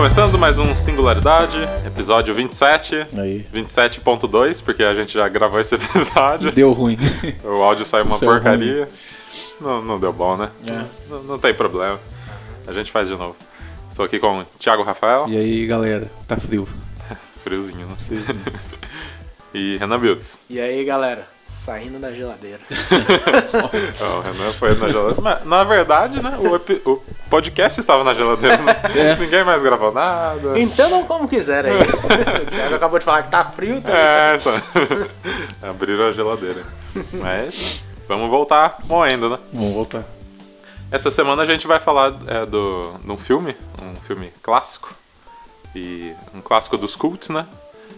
começando mais um Singularidade, episódio 27. Aí. 27.2, porque a gente já gravou esse episódio. Deu ruim. O áudio saiu uma Saiu porcaria. Não, não deu bom, né? É. Não, não tem problema. A gente faz de novo. Estou aqui com o Thiago Rafael, E aí, galera, tá frio. friozinho, né? E Renan Biltz. E aí, galera, saindo da geladeira. O Renan foi na geladeira. Mas, na verdade, né? O, o podcast estava na geladeira. Né? É. Ninguém mais gravou nada. Entendam como quiser aí. o Thiago acabou de falar que tá frio, tá? É, então. Abriram a geladeira. Mas vamos voltar moendo, né? Vamos voltar. Essa semana a gente vai falar é, do, de um filme, um filme clássico. E um clássico dos cults, né?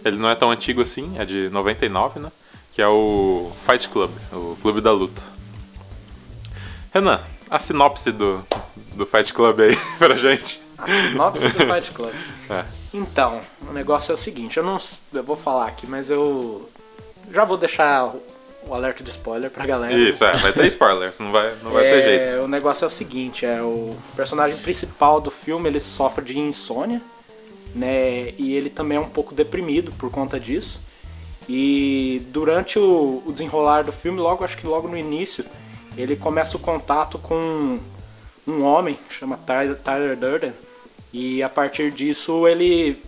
Ele não é tão antigo assim, é de 99, né? Que é o Fight Club, o Clube da Luta. Renan, a sinopse do, do Fight Club aí pra gente. A sinopse do Fight Club. É. Então, o negócio é o seguinte, eu não. Eu vou falar aqui, mas eu. Já vou deixar o- alerta de spoiler pra galera. Isso, é, vai ter spoilers, não vai, não vai ter É, jeito. O negócio é o seguinte, é o personagem principal do filme, ele sofre de insônia, né? E ele também é um pouco deprimido por conta disso. E durante o, o desenrolar do filme, logo acho que logo no início, ele começa o contato com um homem, chama Tyler, Tyler Durden, e a partir disso ele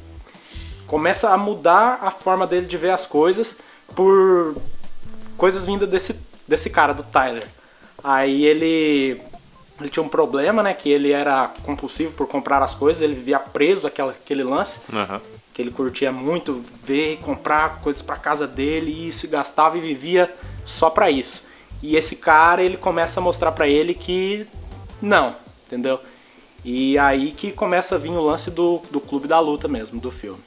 começa a mudar a forma dele de ver as coisas por coisas vindas desse, desse cara, do Tyler. Aí ele, ele tinha um problema, né? Que ele era compulsivo por comprar as coisas, ele vivia preso àquela, aquele lance, Aham. Que ele curtia muito ver e comprar coisas pra casa dele e se gastava e vivia só pra isso. E esse cara, ele começa a mostrar pra ele que não, entendeu? E aí que começa a vir o lance do, do clube da luta mesmo, do filme.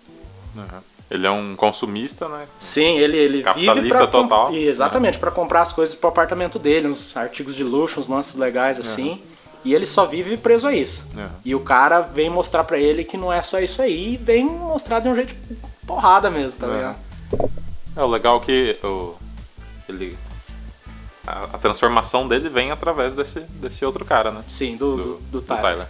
aham. Ele é um consumista, né? Sim, ele, ele vive Capitalista pra total. E, exatamente, pra comprar as coisas pro apartamento dele, uns artigos de luxo, uns lances legais assim. E ele só vive preso a isso. Uhum. E o cara vem mostrar pra ele que não é só isso aí, e vem mostrar de um jeito porrada mesmo, tá Uhum. ligado? É o legal que o, ele, a, a transformação dele vem através desse, desse outro cara, né? Sim, do, do, do Tyler.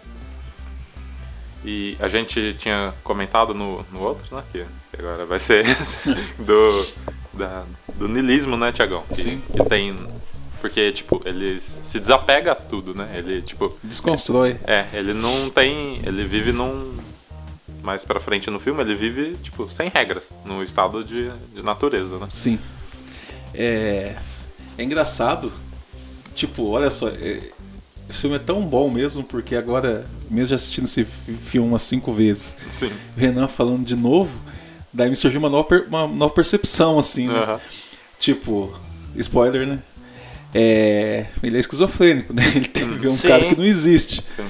E a gente tinha comentado no, no outro, né? Que, que agora vai ser esse, do, da, do niilismo, né, Tiagão? Que, Sim. que tem. Porque, tipo, ele se desapega a tudo, né? Ele, tipo. Desconstrói. É, ele não tem. Ele vive num. Mais pra frente no filme, ele vive, tipo, sem regras, no estado de, de natureza, né? Sim. É, é engraçado. Tipo, olha só. é- esse filme é tão bom mesmo, porque agora, mesmo já assistindo esse fi- filme umas cinco vezes, Sim. o Renan falando de novo, daí me surgiu uma nova, per- uma nova percepção, assim, né? Tipo, spoiler, né? É, ele é esquizofrênico, né? Ele tem que ver um Sim. cara que não existe. Sim.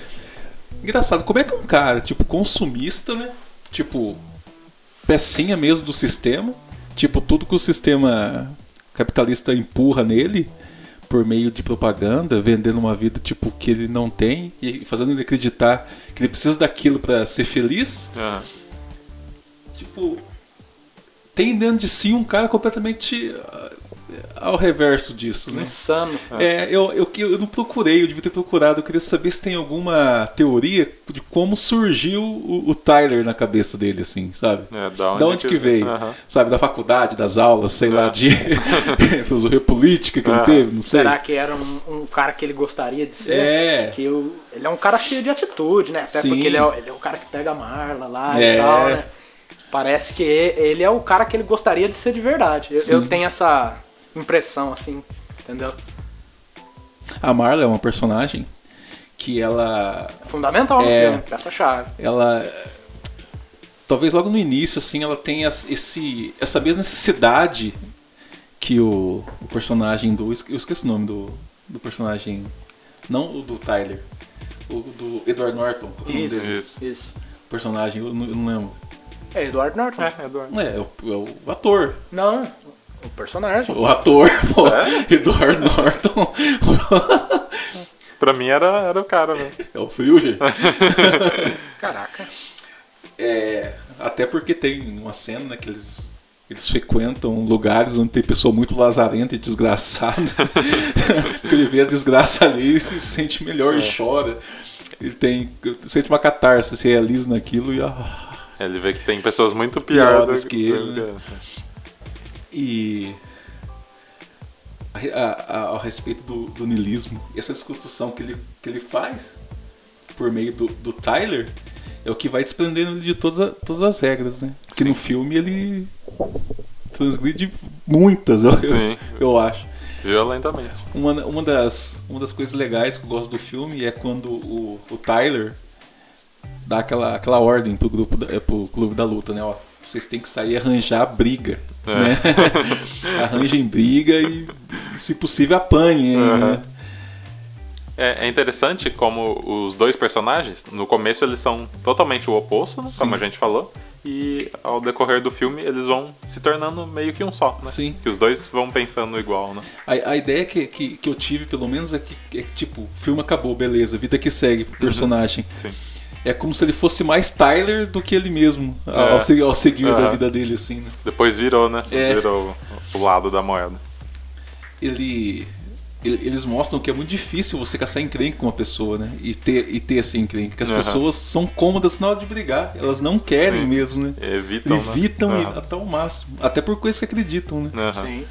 Engraçado, como é que um cara, tipo, consumista, né? Tipo, pecinha mesmo do sistema. Tipo, tudo que o sistema capitalista empurra nele por meio de propaganda, vendendo uma vida tipo que ele não tem e fazendo ele acreditar que ele precisa daquilo pra ser feliz. Aham. Tipo, tem dentro de si um cara completamente ao reverso disso, né? Insano. É, eu, eu, eu não procurei, eu devia ter procurado. Eu queria saber se tem alguma teoria de como surgiu o, o Tyler na cabeça dele, assim, sabe? É, da onde, da onde que, veio? Aham. Sabe, da faculdade, das aulas, sei lá, É. de filosofia política que ele teve, não sei. Será que era um, um cara que ele gostaria de ser? É. Que o- ele é um cara cheio de atitude, né? Até Sim. porque ele é, o- ele é o cara que pega a Marla lá É. e tal, né? Parece que ele é o cara que ele gostaria de ser de verdade. Eu, eu tenho essa impressão, assim, entendeu? A Marla é uma personagem que ela Fundamental no É. filme, peça-chave. ela talvez logo no início assim ela tenha esse essa mesma necessidade que o, o personagem do eu esqueci o nome do, do personagem não o do Tyler o do Edward Norton o nome Isso, dele. Isso. isso. o personagem eu não, eu não lembro É Edward Norton. É, Eduardo. é, é o, é o ator Não, o personagem. o ator pô, Sério? Edward Norton Pra mim era, era o cara, né? é o Filger Caraca. É, até porque tem uma cena né, que eles, eles frequentam lugares onde tem pessoa muito lazarenta e desgraçada. que ele vê a desgraça ali e se sente melhor É. e chora. Ele tem. Sente uma catarse, se realiza naquilo e. ah, Ele vê que tem pessoas muito Piores piores que ele, né? E. A, a- ao respeito do, do niilismo, essa desconstrução que ele, que ele faz por meio do, do Tyler é o que vai desprendendo ele de todas, a- todas as regras, né? Que no filme ele transgride muitas, eu, eu, eu acho. Violentamente. Uma, uma, das, uma das coisas legais que eu gosto do filme é quando o, o Tyler dá aquela, aquela ordem pro grupo da, pro clube da luta, né? Ó, vocês têm que sair e arranjar briga, É. né? Arranjem briga e, se possível, apanhem, Aham. né? É, é interessante como os dois personagens, no começo eles são totalmente o oposto, né, como a gente falou, e ao decorrer do filme eles vão se tornando meio que um só, né? Sim. Que os dois vão pensando igual, né? A, a ideia que, que, que eu tive, pelo menos, é que, é que, tipo, o filme acabou, beleza, vida que segue pro personagem. Sim. É como se ele fosse mais Tyler do que ele mesmo, ao, É. ao se- ao seguir da Aham. vida dele, assim, né? Depois virou, né? É. Virou o lado da moeda. ele, ele- eles mostram que é muito difícil você caçar encrenca com uma pessoa, né? E ter, e ter esse encrenca. Que as Aham. pessoas são cômodas na hora de brigar. Elas não querem Sim. mesmo, né? Evitam, Evitam né? até o máximo. Até por coisas que acreditam, né? Aham. Sim.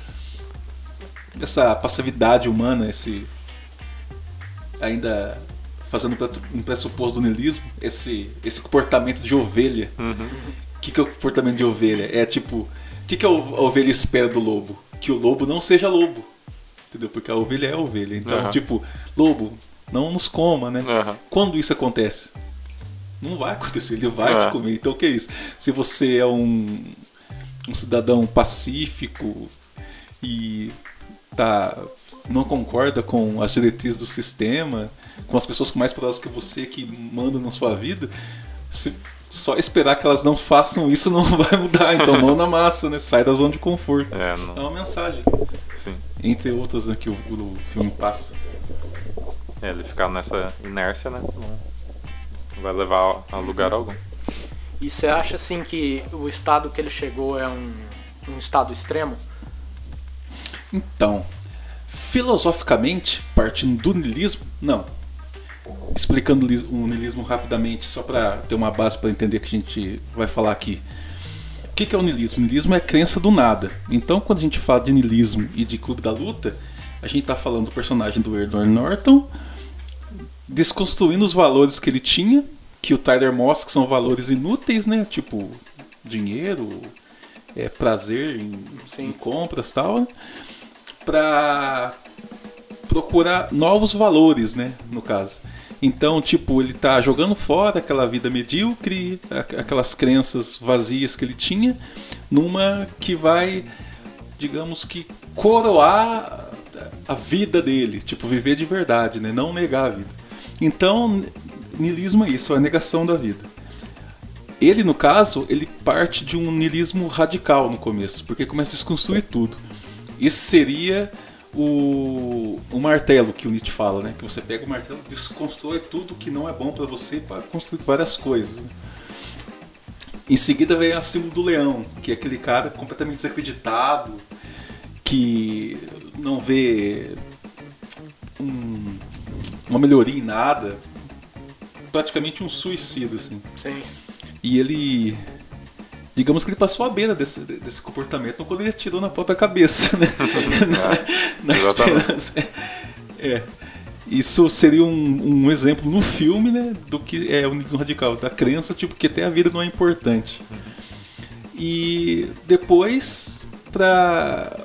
Essa passividade humana, esse. Ainda fazendo um pressuposto do niilismo, esse, esse comportamento de ovelha. Uhum. O que, que é o comportamento de ovelha? É tipo, o que, que a a ovelha espera do lobo? Que o lobo não seja lobo. Entendeu? Porque a ovelha é ovelha. Então, Aham. tipo, lobo, não nos coma, né? Aham. Quando isso acontece? Não vai acontecer, ele vai te comer. Então, o que é isso? Se você é um, um cidadão pacífico e tá, não concorda com as diretrizes do sistema, com as pessoas mais próximas que você que mandam na sua vida, se só esperar que elas não façam isso não vai mudar. Então, mão na massa, né? Sai da zona de conforto. É, É não, uma mensagem, sim. entre outras né, que o, o filme passa. É, ele ficar nessa inércia, né? Não não vai levar a lugar algum. E você acha assim que o estado que ele chegou é um, um estado extremo? Então, filosoficamente, partindo do niilismo, não. Explicando o lis- o niilismo rapidamente, só para ter uma base para entender que a gente vai falar aqui. O que é o niilismo? O niilismo é a crença do nada. Então, quando a gente fala de niilismo e de clube da luta, a gente está falando do personagem do Edward Norton desconstruindo os valores que ele tinha, que o Tyler mostra que são valores inúteis, né? Tipo, dinheiro, é, prazer em, em compras e tal, né? Pra procurar novos valores, né? No caso. Então, tipo, ele tá jogando fora aquela vida medíocre, aquelas crenças vazias que ele tinha, numa que vai, digamos que, coroar a vida dele, tipo, viver de verdade, né? Não negar a vida. Então, niilismo é isso, é a negação da vida. Ele, no caso, ele parte de um niilismo radical no começo, porque começa a desconstruir tudo. Isso seria o, o martelo que o Nietzsche fala, né? Que você pega o martelo e desconstrói tudo que não é bom para você para construir várias coisas. né? Em seguida vem o símbolo do leão, que é aquele cara completamente desacreditado, que não vê um- uma melhoria em nada, praticamente um suicida, assim. Sim. E ele. Digamos que ele passou à beira desse, desse comportamento quando ele atirou na própria cabeça, né? na, na exatamente. esperança. É. Isso seria um, um exemplo no filme, né? Do que é o niilismo radical, da crença, tipo, que até a vida não é importante. E depois, pra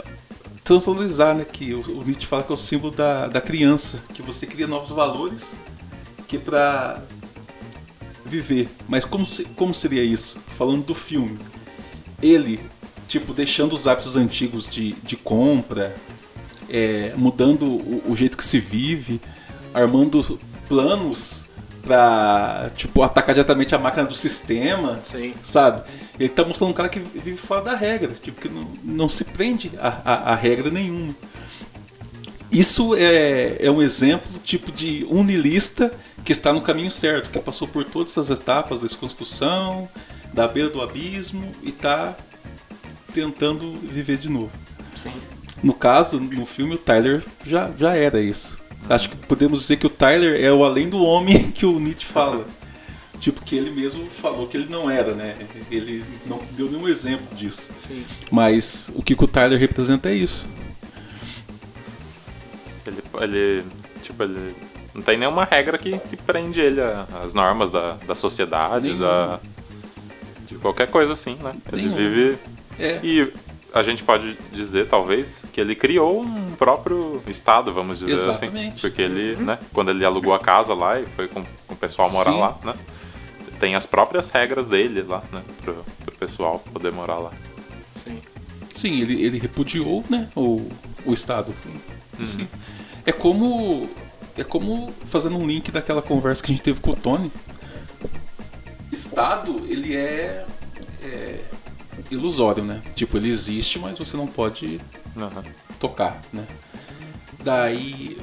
transformalizar, né? Que o, o Nietzsche fala que é o símbolo da, da criança, que você cria novos valores, que pra viver. Mas como, se- como seria isso? Falando do filme. Ele, tipo, deixando os hábitos antigos de, de compra, é, mudando o, o jeito que se vive, armando planos pra, tipo, atacar diretamente a máquina do sistema, Sim. sabe? Ele tá mostrando um cara que vive fora da regra, tipo, que não, não se prende a, a, a regra nenhuma. Isso é, é um exemplo tipo de niilista que está no caminho certo, que passou por todas essas etapas da desconstrução, da beira do abismo e está tentando viver de novo. Sim. No caso, no filme, o Tyler já, já era isso. Acho que podemos dizer que o Tyler é o além do homem que o Nietzsche fala. Tipo, que ele mesmo falou que ele não era, né? Ele não deu nenhum exemplo disso. Sim. Mas o que, que o Tyler representa é isso. Ele, ele, tipo, ele não tem nenhuma regra que, que prende ele às normas da, da sociedade, Nenhuma. da, de qualquer coisa assim, né? Ele Nenhuma. vive É. e a gente pode dizer, talvez, que ele criou um próprio estado, vamos dizer Exatamente. assim. Porque ele, né, quando ele alugou a casa lá e foi com, com o pessoal morar Sim. lá, né? Tem as próprias regras dele lá, né? Pro, pro pessoal poder morar lá. Sim. Sim, ele, ele repudiou né, o, o Estado. Uhum. Sim. É como. É como fazendo um link daquela conversa que a gente teve com o Tony. Estado, ele é, é ilusório, né? Tipo, ele existe, mas você não pode Aham. tocar, né? Daí,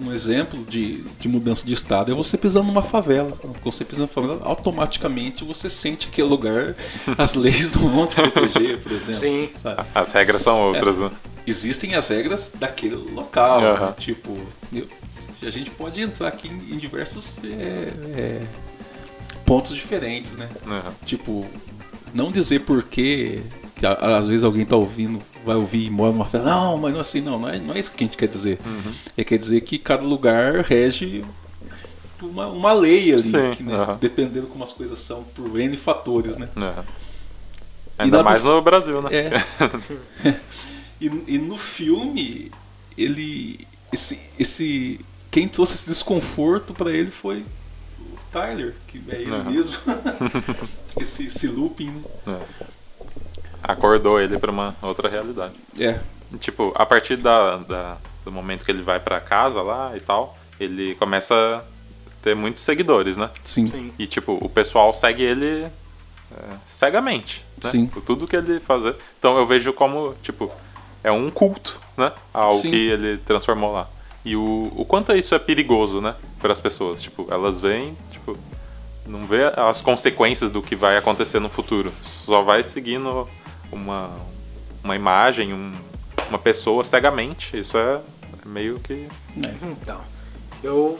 um exemplo de, de mudança de estado é você pisando numa favela. Quando você pisa numa favela, automaticamente você sente que aquele lugar, as leis não vão te proteger, por exemplo. Sim. sabe? As regras são outras, né? Existem as regras daquele local, Aham. né? tipo, eu- a gente pode entrar aqui em, em diversos é, é, pontos diferentes, né? Aham. Tipo, não dizer por quê, que às vezes alguém tá ouvindo, vai ouvir e mora numa festa. Não, mas não é assim, não, não é, não é isso que a gente quer dizer. Uhum. É quer dizer que cada lugar rege uma, uma lei ali, Sim, que, né, dependendo como as coisas são, por N fatores, né? Ainda lá do- mais no Brasil, né? É. e, e no filme, ele. Esse, esse. Quem trouxe esse desconforto pra ele foi o Tyler, que é ele Aham. mesmo. esse, esse looping, né? É. Acordou ele pra uma outra realidade. É. Tipo, a partir da, da- do momento que ele vai pra casa lá e tal, ele começa a ter muitos seguidores, né? Sim. Sim. E tipo, o pessoal segue ele é, cegamente, né? Sim. Por tudo que ele fazer. Então eu vejo como, tipo, é um culto, né? Ao Sim. que ele transformou lá. E o, o quanto isso é perigoso, né? Para as pessoas. Tipo, elas veem, tipo, não vê as consequências do que vai acontecer no futuro. Só vai seguindo uma, uma imagem, um- uma pessoa cegamente. Isso é meio que. Então, eu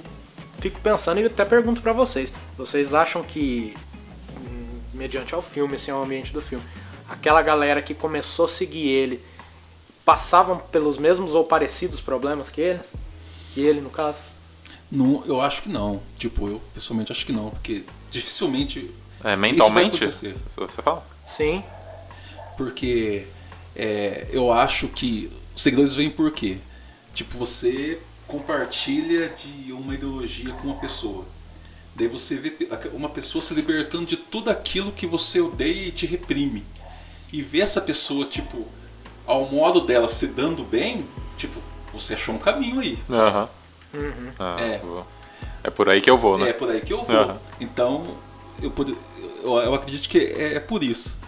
fico pensando e até pergunto pra vocês. Vocês acham que, hum, mediante ao filme, assim, ao ambiente do filme, aquela galera que começou a seguir ele passavam pelos mesmos ou parecidos problemas que ele? Que ele, no caso? Não, eu acho que não. Tipo, eu pessoalmente acho que não, porque dificilmente. É, mentalmente. acontecer. Você fala? Sim. Porque é, eu acho que os seguidores vêm por quê? Tipo, você compartilha de uma ideologia com uma pessoa. Daí você vê uma pessoa se libertando de tudo aquilo que você odeia e te reprime. E ver essa pessoa, tipo, ao modo dela se dando bem, tipo, você achou um caminho aí. Aham. Uhum. Ah, É. É por aí que eu vou, né? É por aí que eu vou. Aham. Então, eu, eu, eu acredito que é, é por isso.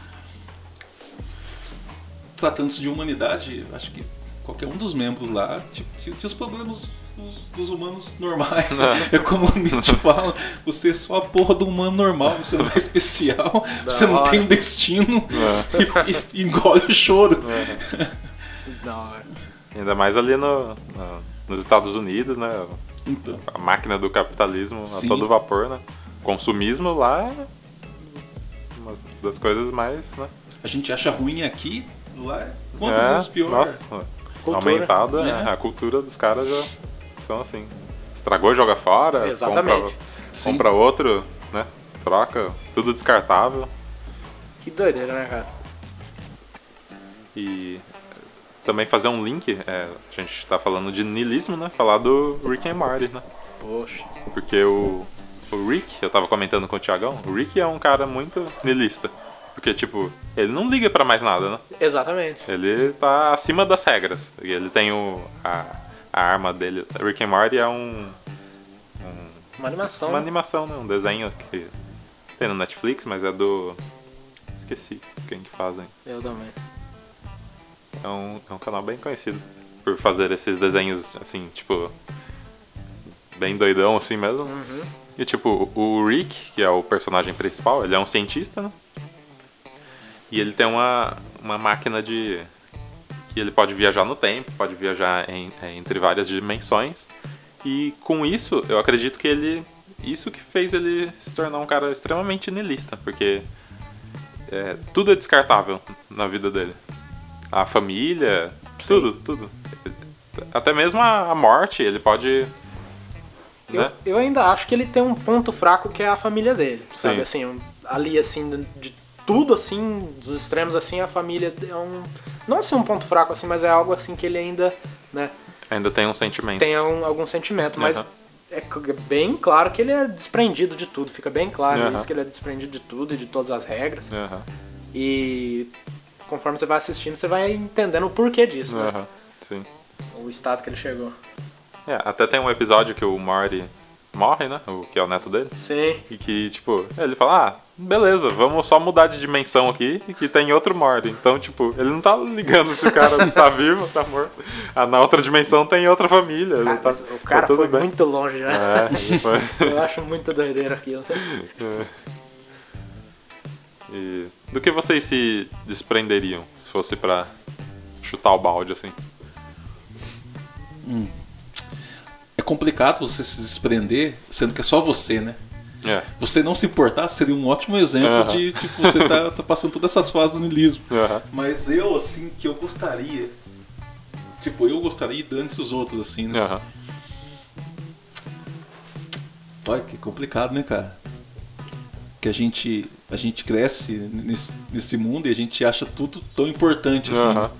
Tratando-se de humanidade, acho que qualquer um dos membros lá tinha, tinha- tinha os problemas dos, dos humanos normais. É como o Nietzsche fala: você é só a porra do humano normal, você não é especial, você não hora. tem um destino É. e, e engole o choro. Da hora. Ainda mais ali no, no- nos Estados Unidos, né? Então, A máquina do capitalismo Sim. a todo vapor, né? Consumismo lá é uma das coisas mais, né? a gente acha ruim aqui, lá é quantas é, vezes pior. Nossa, Cultura, aumentada, né? a cultura dos caras já são assim. Estragou, joga fora, Exatamente. compra, Sim. compra outro, né? Troca, tudo descartável. Que doideira, né, cara? E também fazer um link, é, a gente tá falando de niilismo, né? Falar do Rick and Morty, né? Poxa. Porque o, o Rick, eu tava comentando com o Thiagão, o Rick é um cara muito niilista. Porque, tipo, ele não liga pra mais nada, né? Exatamente. Ele tá acima das regras. E ele tem o, a, a arma dele. Rick and Morty é um, Uma animação. uma né? animação, né? Um desenho que tem no Netflix, mas é do... Esqueci quem que fazem. Eu também. É um, é um canal bem conhecido por fazer esses desenhos, assim, tipo... Bem doidão, assim mesmo. Uhum. E tipo, o Rick, que é o personagem principal, ele é um cientista, né? E ele tem uma, uma máquina de. que ele pode viajar no tempo, pode viajar em- é, entre várias dimensões. E com isso, eu acredito que ele. Isso que fez ele se tornar um cara extremamente niilista, porque é, tudo é descartável na vida dele. A família, tudo, tudo. Até mesmo a, morte, ele pode. Eu, Né? eu ainda acho que ele tem um ponto fraco que é a família dele, sabe? Sim. Assim, ali assim, de tudo assim, dos extremos assim, a família é um. Não assim um ponto fraco assim, mas é algo assim que ele ainda, né, Ainda tem um sentimento. tem algum, algum sentimento, mas Aham. é bem claro que ele é desprendido de tudo, fica bem claro Aham. isso, que ele é desprendido de tudo e de todas as regras. Aham, E conforme você vai assistindo, você vai entendendo o porquê disso, né? sim. O estado que ele chegou. É, até tem um episódio que o Morty morre, né? O que é o neto dele. Sim. E que, tipo, ele fala, ah, beleza, vamos só mudar de dimensão aqui e que tem outro Morty. Então, tipo, ele não tá ligando se o cara tá vivo, tá morto. Ah, na outra dimensão tem outra família. Cara, tá, o cara tá foi bem. muito longe já. É. Eu acho muito doideira aquilo. E do que vocês se desprenderiam se fosse pra chutar o balde, assim? É complicado você se desprender, sendo que é só você, né? É. Você não se importar seria um ótimo exemplo Aham. de, tipo, você tá, tá passando todas essas fases do niilismo. Aham. Mas eu, assim, que eu gostaria. Tipo, eu gostaria e dane-se os outros, assim, né? Aham. Olha, que complicado, né, cara? Que a gente, a gente cresce nesse, nesse mundo e a gente acha tudo tão importante, assim.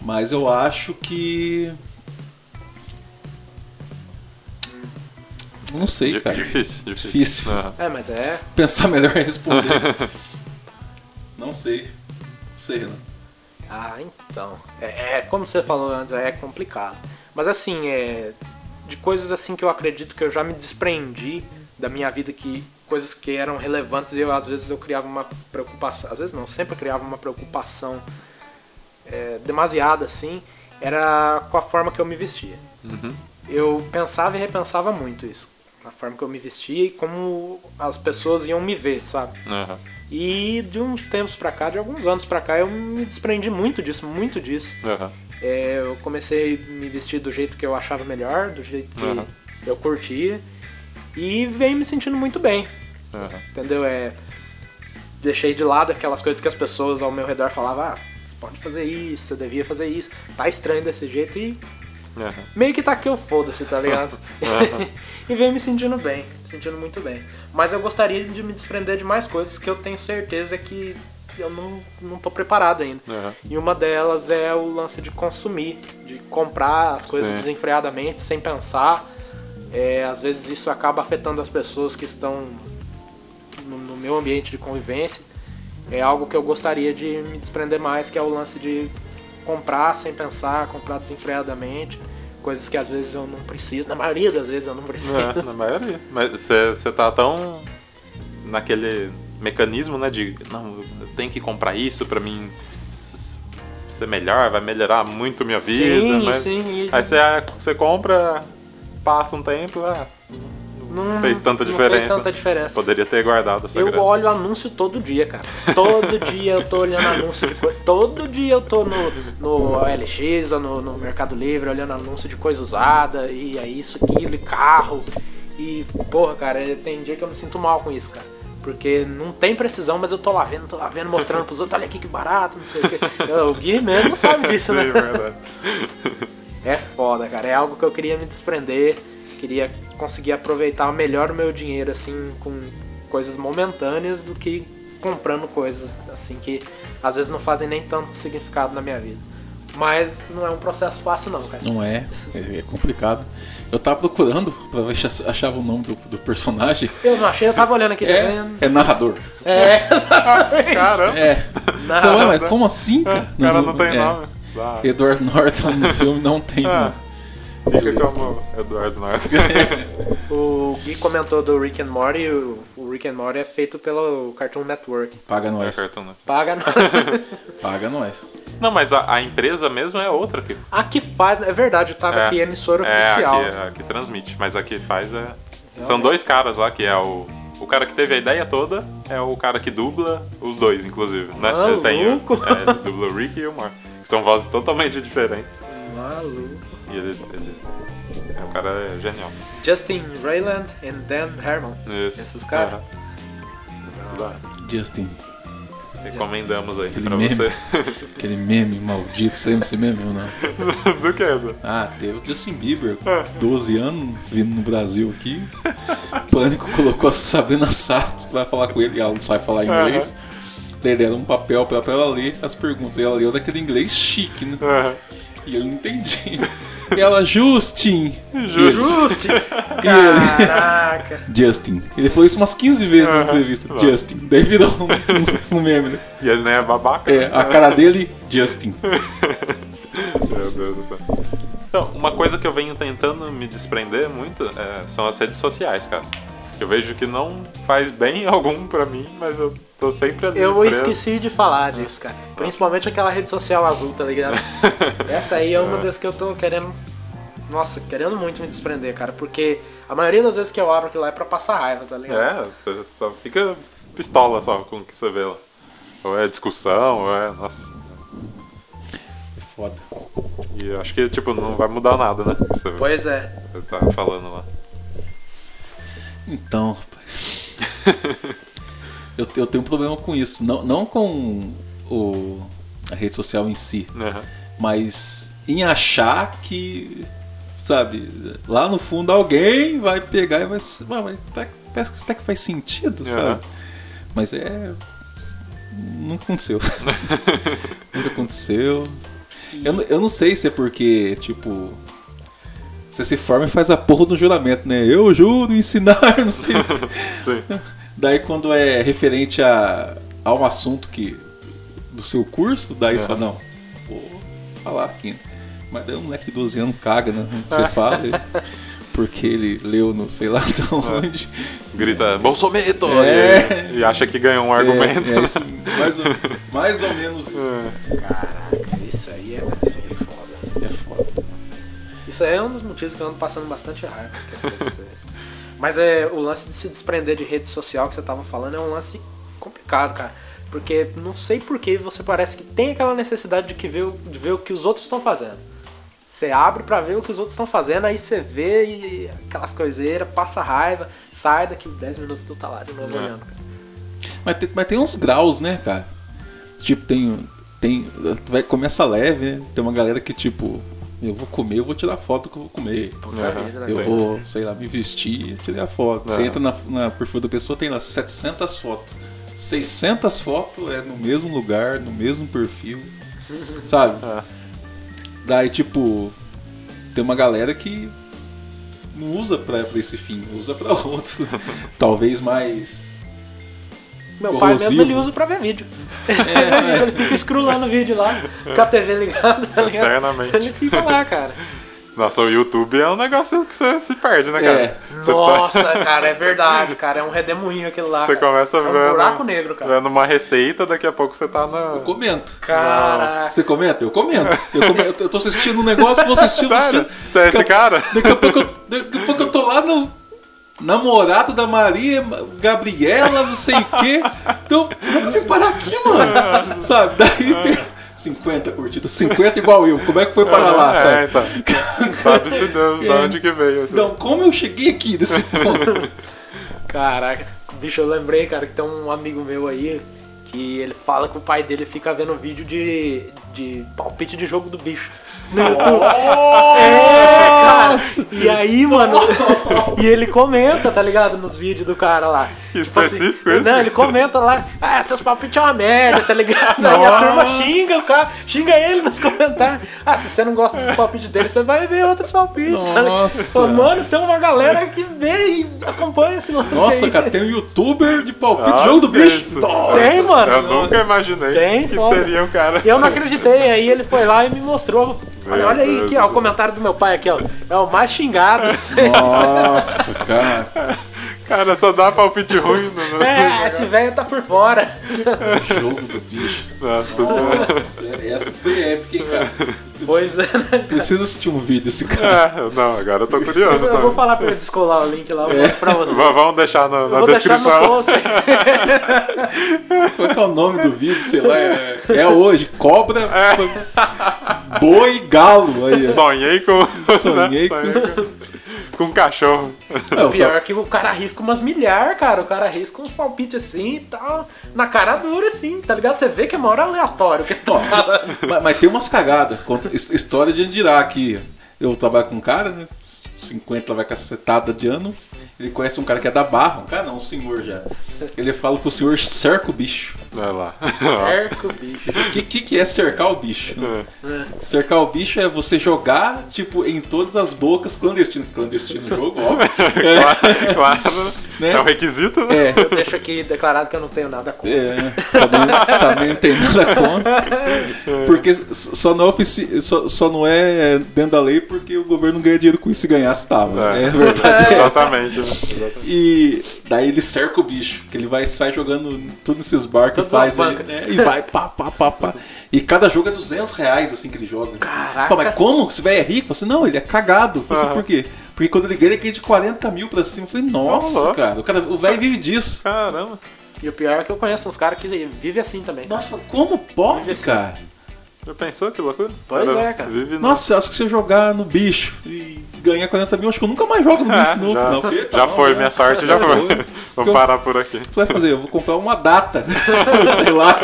Mas eu acho que. Não sei, cara. Difícil, difícil. Difícil. Aham. É, mas é. Pensar melhor em responder. Não sei. Não sei, Renan. Ah, então. É, é, como você falou antes, é complicado. Mas assim, é. De coisas assim que eu acredito que eu já me desprendi da minha vida, que coisas que eram relevantes e eu às vezes eu criava uma preocupação. Às vezes não, sempre criava uma preocupação é, demasiada assim, era com a forma que eu me vestia. Uhum. Eu pensava e repensava muito isso. A forma que eu me vestia e como as pessoas iam me ver, sabe? Aham. E de uns tempos pra cá, de alguns anos pra cá, eu me desprendi muito disso, muito disso. Aham. É, eu comecei a me vestir do jeito que eu achava melhor, do jeito que Aham. eu curtia. E venho me sentindo muito bem, entendeu? É, deixei de lado aquelas coisas que as pessoas ao meu redor falavam, ah, você pode fazer isso, você devia fazer isso, tá estranho desse jeito e Aham. meio que tá que eu foda-se, tá ligado? Aham. e venho me sentindo bem, me sentindo muito bem. Mas eu gostaria de me desprender de mais coisas que eu tenho certeza que eu não, não tô preparado ainda. Aham. E uma delas é o lance de consumir, de comprar as coisas Sim. desenfreadamente, sem pensar. É, às vezes isso acaba afetando as pessoas que estão no, no meu ambiente de convivência. É algo que eu gostaria de me desprender mais, que é o lance de comprar sem pensar, comprar desenfreadamente. Coisas que às vezes eu não preciso, na maioria das vezes eu não preciso. É, na maioria. Mas você tá tão naquele mecanismo, né, de não, eu tenho que comprar isso pra mim ser melhor, vai melhorar muito minha vida, sim, mas sim. e aí você você compra, passa um tempo, ah, não fez tanta não diferença. fez tanta diferença. poderia ter guardado essa Eu grana. olho anúncio todo dia, cara. Todo dia eu tô olhando anúncio de coisa. Todo dia eu tô no, no ou no, no Mercado Livre olhando anúncio de coisa usada. E é isso, aquilo, e carro. E, porra, cara, tem dia que eu me sinto mal com isso, cara. Porque não tem precisão, mas eu tô lá vendo, tô lá vendo, mostrando pros outros, olha aqui que barato, não sei o quê. O Gui mesmo sabe disso, né? Sim, verdade. É foda, cara. É algo que eu queria me desprender. Queria conseguir aproveitar melhor o meu dinheiro, assim, com coisas momentâneas do que comprando coisas, assim, que às vezes não fazem nem tanto significado na minha vida. Mas não é um processo fácil, não, cara. Não é, é é complicado. Eu tava procurando pra ver se achava o nome do, do personagem. Eu não achei, eu tava olhando aqui É, também. é narrador. É, exatamente. Caramba, É. Não, Então, ué, mas como assim, cara? o cara não tem é. nome. Ah, Edward Norton no filme não tem Ah. nome. Fica como Eduardo Norton. O Gui comentou do Rick and Morty. O, o Rick and Morty é feito pelo Cartoon Network. Paga É nós. Cartoon Network. Paga não. Paga nós. Não, mas a, a empresa mesmo é outra que A que faz, é verdade, eu tava É. aqui, emissora É, oficial. a que, a que transmite, mas a que faz é. São dois caras lá, que é o. O cara que teve a ideia toda é o cara que dubla os dois, inclusive, né? Maluco. Ele tem o, é, dubla o Rick e o Morty. São vozes totalmente diferentes. Maluco. E ele, ele é, o cara é genial. Justin Rayland e Dan Harmon. Isso. Esses caras. Hora. Justin. Recomendamos aí Aquele pra meme. você. Aquele meme maldito. Você lembra desse meme ou não? Do que? Ah, teve o Justin Bieber, 12 anos, vindo no Brasil aqui. Pânico colocou a Sabrina Sato pra falar com ele, ela não sabe falar inglês. Daí deram um papel pra ela ler as perguntas. E ela leu daquele inglês chique, né? Aham. E eu não entendi. E ela, Justin! Justin! Caraca! Justin. Ele falou isso umas 15 vezes na Aham. entrevista. Nossa. Justin. Daí virou um, um meme, né? E ele nem é babaca. É, a cara dele, Justin. Meu Deus do céu. Então, uma coisa que eu venho tentando me desprender muito é, são as redes sociais, cara. Eu vejo que não faz bem algum pra mim, mas eu tô sempre ali. Eu preso. esqueci de falar disso, cara. Principalmente aquela rede social azul, tá ligado? Essa aí é uma das que eu tô querendo. Nossa, querendo muito me desprender, cara. Porque a maioria das vezes que eu abro aquilo lá é pra passar raiva, tá ligado? É, você só fica pistola só com o que você vê lá. Ou é discussão, ou é. Nossa. Foda. E eu acho que, tipo, não vai mudar nada, né? Você, Pois é. você tá falando lá. Então, rapaz. eu, eu tenho um problema com isso. Não, não com o, a rede social em si, Aham. mas em achar que, sabe, lá no fundo alguém vai pegar e vai. se- "Ah, mas até, que- parece que até que faz sentido, Aham. sabe? Mas é. Nunca aconteceu. Nunca aconteceu. Eu, eu não sei se é porque, tipo. Você se forma e faz a porra do juramento, né? Eu juro ensinar, não sei. Sim. Daí quando é referente a, a um assunto que do seu curso, daí você É. fala, não, vou falar aqui. Mas daí um moleque de 12 anos caga, né? Você fala, porque ele leu no sei lá de onde. Grita, Bolsomito! É. E, e acha que ganhou um argumento. É, é isso, mais, ou, mais ou menos isso. É. Caraca, Isso é um dos motivos que eu ando passando bastante raiva. vocês. Mas é o lance de se desprender de rede social que você tava falando é um lance complicado, cara. Porque não sei por que você parece que tem aquela necessidade de, que ver, o- de ver o que os outros estão fazendo. Você abre pra ver o que os outros estão fazendo, aí você vê e aquelas coiseiras, passa raiva, sai daqui 10 minutos tu tá lá de novo É. olhando. cara. Mas tem, mas tem uns graus, né, cara? Tipo, tem. tem tu vai, começa leve, né? Tem uma galera que, tipo, eu vou comer, eu vou tirar foto que eu vou comer. Né? Eu Sim. vou, sei lá, me vestir, tirei a foto. Você Aham. entra na, na perfil da pessoa, tem lá 700 fotos. 600 fotos é no mesmo lugar, no mesmo perfil, sabe? É. Daí, tipo, tem uma galera que não usa pra, pra esse fim, usa pra outro. Talvez mais. Meu pai mesmo ele usa pra ver vídeo. ele fica scrollando vídeo lá, com a TV ligada, tá ligado? Eternamente. Ele fica lá, cara. Nossa, o YouTube é um negócio que você se perde, né, cara? É. Você, tá- Nossa, cara, é verdade, cara. É um redemoinho aquilo lá. você cara. começa é um vendo, buraco negro, cara. vendo uma receita, daqui a pouco você tá na. Eu comento. Caraca. Você comenta? Eu comento. Eu, come- eu tô assistindo um negócio, vou assistindo. Sério? assistindo. Você é esse cara? Daqui a pouco daqui a pouco eu tô lá no namorado da Maria, Gabriela, não sei o quê. Então, nunca vim parar aqui, mano. Sabe? Daí tem 50 curtidas, 50 igual eu. Como é que foi parar lá, É, sabe? então. Sabe-se Deus de É. onde que veio. Assim. Então, como eu cheguei aqui nesse ponto? Caraca. Bicho, eu lembrei, cara, que tem um amigo meu aí que ele fala que o pai dele fica vendo vídeo de, de palpite de jogo do bicho. No YouTube. É, cara. E aí, mano. e ele comenta, tá ligado? Nos vídeos do cara lá. Que Tipo assim, específico? Não, ele comenta lá, ah, seus palpites é uma merda, tá ligado? Aí a turma Nossa. xinga o cara, xinga ele nos comentários. Ah, se você não gosta dos palpites dele, você vai ver outros palpites, tá ligado? Nossa. Fala, Mano, tem uma galera que vê e acompanha esse lance Nossa, aí. cara, tem um youtuber de palpite Ah, jogo do bicho. isso. Nossa. Tem, mano. Eu nunca imaginei Tem, que foda. teria um cara. E eu não acreditei, aí ele foi lá e me mostrou. Olha, olha aí, aqui, ó, o comentário do meu pai aqui, ó. É o mais xingado. Nossa, cara. Cara, só dá palpite ruim. No, no- É, esse velho tá por fora. Jogo do bicho. Nossa. Nossa, essa foi épica, hein, cara. Pois é, né? Preciso assistir um vídeo desse cara. É, não, agora eu tô curioso Eu vou também. falar pra ele descolar o link lá, mostro pra você. V- Vamos deixar na vou deixar no descrição. post. Qual que é o nome do vídeo? Sei lá, é. É hoje, cobra, É. boi, galo. Aí. Sonhei com. Sonhei com- com. Com um cachorro. É, o Pior que o cara arrisca umas milhar, cara. O cara arrisca uns palpites assim e tal. Na cara dura, assim, tá ligado? Você vê que é maior aleatório. Que tá... mas, mas tem umas cagadas. História de Andirá aqui. Eu trabalho com um cara, né? 50 vai cacetada de ano. Ele conhece um cara que é da Barra. Um cara não, um senhor já. Ele fala pro senhor cerca o bicho. Olha lá. Cerca o bicho. O que, que, que é cercar o bicho? É. Cercar o bicho é você jogar, tipo, em todas as bocas clandestino. Clandestino jogo, óbvio. claro, claro. Né? É um requisito, né? É. Eu deixo aqui declarado que eu não tenho nada contra. É, também, também não tem nada contra. Porque só não, é ofici só, só não é dentro da lei porque o governo ganha dinheiro com isso se ganhasse tava. É. É, verdade. é essa. Exatamente. né? Exatamente. E daí ele cerca o bicho, que ele vai sair jogando tudo nesses bar que Todas faz aí, né? E vai pá, pá, pá, pá. E cada jogo é 200 reais assim que ele joga. Caraca. Fala, mas como? Esse velho é rico? Você, não, ele é cagado. Eu falei, assim, por quê? Porque quando ele ganha, ele ganha de 40 mil pra cima. Eu falei, nossa, cara, o, cara, o velho vive disso. Caramba. E o pior é que eu conheço uns caras que vivem assim também. Nossa, como pode, assim. cara? Já pensou que loucura? Pois é, cara. Vive no- Nossa, eu acho que se eu jogar no bicho e ganhar 40 mil, acho que eu nunca mais jogo no bicho É, novo. já, não, porque- já não, foi, né? minha sorte já foi. Vamos parar por aqui. O que você vai fazer? Eu vou comprar uma data. Sei lá.